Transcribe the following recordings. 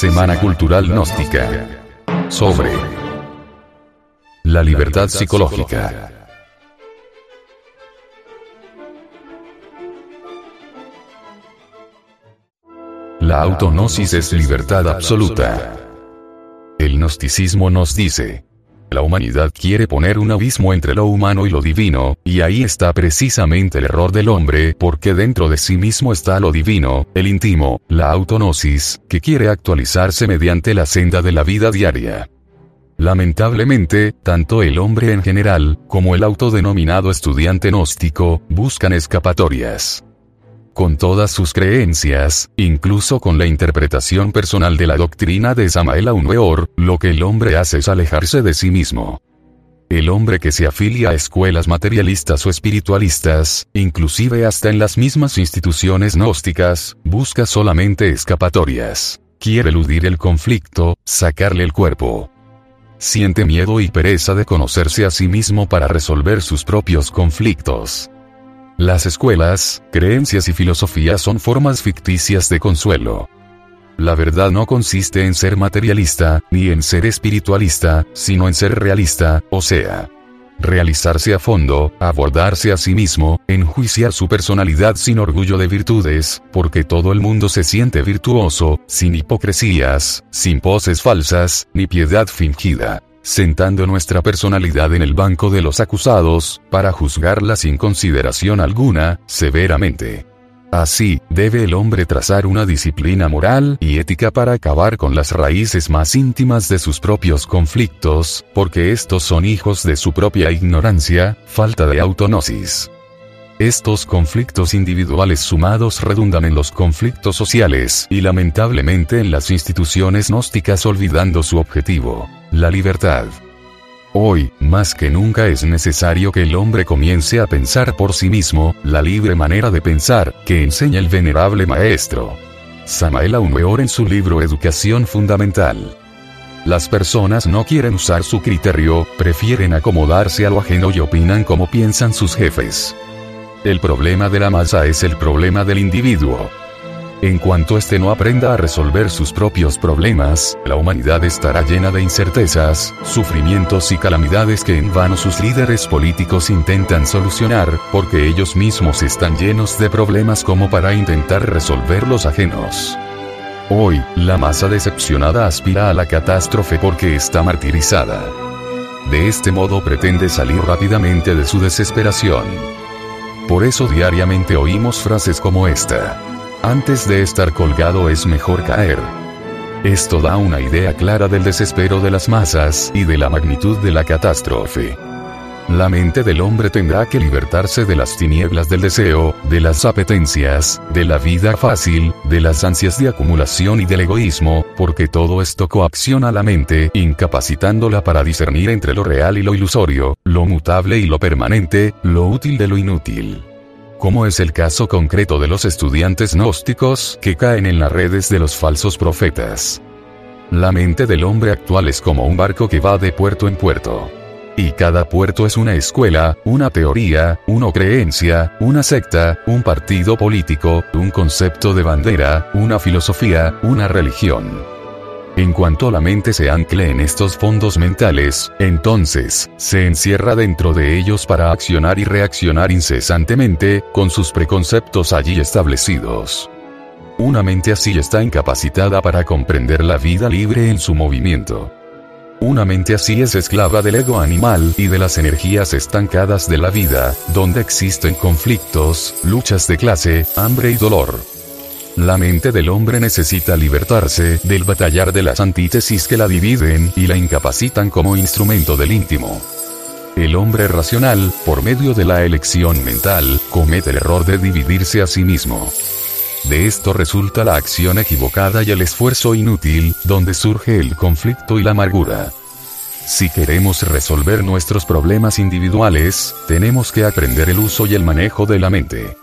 Semana Cultural Gnóstica. Sobre la libertad psicológica. La autonosis es libertad absoluta. El gnosticismo nos dice, la humanidad quiere poner un abismo entre lo humano y lo divino, y ahí está precisamente el error del hombre, porque dentro de sí mismo está lo divino, el íntimo, la autonosis, que quiere actualizarse mediante la senda de la vida diaria. Lamentablemente, tanto el hombre en general, como el autodenominado estudiante gnóstico, buscan escapatorias con todas sus creencias, incluso con la interpretación personal de la doctrina de Samael Weor, lo que el hombre hace es alejarse de sí mismo. El hombre que se afilia a escuelas materialistas o espiritualistas, inclusive hasta en las mismas instituciones gnósticas, busca solamente escapatorias. Quiere eludir el conflicto, sacarle el cuerpo. Siente miedo y pereza de conocerse a sí mismo para resolver sus propios conflictos. Las escuelas, creencias y filosofías son formas ficticias de consuelo. La verdad no consiste en ser materialista, ni en ser espiritualista, sino en ser realista, o sea, realizarse a fondo, abordarse a sí mismo, enjuiciar su personalidad sin orgullo de virtudes, porque todo el mundo se siente virtuoso, sin hipocresías, sin poses falsas, ni piedad fingida sentando nuestra personalidad en el banco de los acusados, para juzgarla sin consideración alguna, severamente. Así, debe el hombre trazar una disciplina moral y ética para acabar con las raíces más íntimas de sus propios conflictos, porque estos son hijos de su propia ignorancia, falta de autonosis. Estos conflictos individuales sumados redundan en los conflictos sociales y lamentablemente en las instituciones gnósticas olvidando su objetivo, la libertad. Hoy, más que nunca es necesario que el hombre comience a pensar por sí mismo, la libre manera de pensar, que enseña el venerable maestro. Samael Aumeor en su libro Educación Fundamental. Las personas no quieren usar su criterio, prefieren acomodarse a lo ajeno y opinan como piensan sus jefes. El problema de la masa es el problema del individuo. En cuanto éste no aprenda a resolver sus propios problemas, la humanidad estará llena de incertezas, sufrimientos y calamidades que en vano sus líderes políticos intentan solucionar, porque ellos mismos están llenos de problemas como para intentar resolver los ajenos. Hoy, la masa decepcionada aspira a la catástrofe porque está martirizada. De este modo pretende salir rápidamente de su desesperación. Por eso diariamente oímos frases como esta. Antes de estar colgado es mejor caer. Esto da una idea clara del desespero de las masas y de la magnitud de la catástrofe. La mente del hombre tendrá que libertarse de las tinieblas del deseo, de las apetencias, de la vida fácil, de las ansias de acumulación y del egoísmo, porque todo esto coacciona la mente, incapacitándola para discernir entre lo real y lo ilusorio, lo mutable y lo permanente, lo útil de lo inútil como es el caso concreto de los estudiantes gnósticos que caen en las redes de los falsos profetas. La mente del hombre actual es como un barco que va de puerto en puerto. Y cada puerto es una escuela, una teoría, una creencia, una secta, un partido político, un concepto de bandera, una filosofía, una religión. En cuanto la mente se ancle en estos fondos mentales, entonces, se encierra dentro de ellos para accionar y reaccionar incesantemente, con sus preconceptos allí establecidos. Una mente así está incapacitada para comprender la vida libre en su movimiento. Una mente así es esclava del ego animal y de las energías estancadas de la vida, donde existen conflictos, luchas de clase, hambre y dolor. La mente del hombre necesita libertarse del batallar de las antítesis que la dividen y la incapacitan como instrumento del íntimo. El hombre racional, por medio de la elección mental, comete el error de dividirse a sí mismo. De esto resulta la acción equivocada y el esfuerzo inútil, donde surge el conflicto y la amargura. Si queremos resolver nuestros problemas individuales, tenemos que aprender el uso y el manejo de la mente.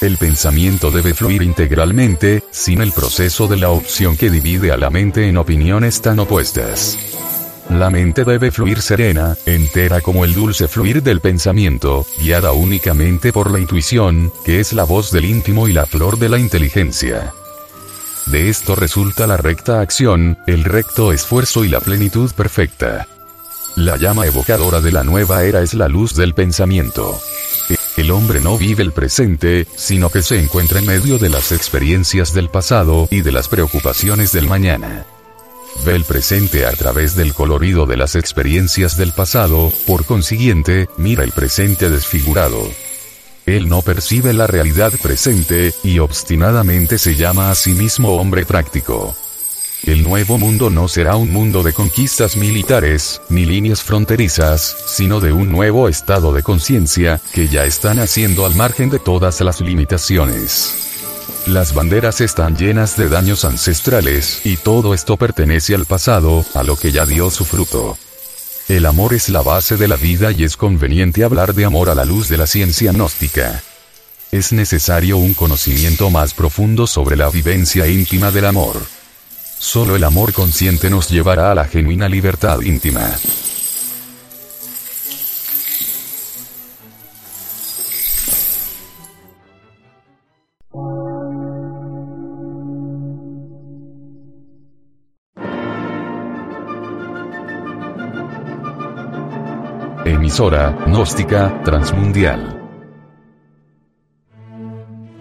El pensamiento debe fluir integralmente, sin el proceso de la opción que divide a la mente en opiniones tan opuestas. La mente debe fluir serena, entera como el dulce fluir del pensamiento, guiada únicamente por la intuición, que es la voz del íntimo y la flor de la inteligencia. De esto resulta la recta acción, el recto esfuerzo y la plenitud perfecta. La llama evocadora de la nueva era es la luz del pensamiento. El hombre no vive el presente, sino que se encuentra en medio de las experiencias del pasado y de las preocupaciones del mañana. Ve el presente a través del colorido de las experiencias del pasado, por consiguiente, mira el presente desfigurado. Él no percibe la realidad presente, y obstinadamente se llama a sí mismo hombre práctico. El nuevo mundo no será un mundo de conquistas militares, ni líneas fronterizas, sino de un nuevo estado de conciencia, que ya está naciendo al margen de todas las limitaciones. Las banderas están llenas de daños ancestrales, y todo esto pertenece al pasado, a lo que ya dio su fruto. El amor es la base de la vida y es conveniente hablar de amor a la luz de la ciencia gnóstica. Es necesario un conocimiento más profundo sobre la vivencia íntima del amor. Solo el amor consciente nos llevará a la genuina libertad íntima. Emisora, gnóstica, transmundial.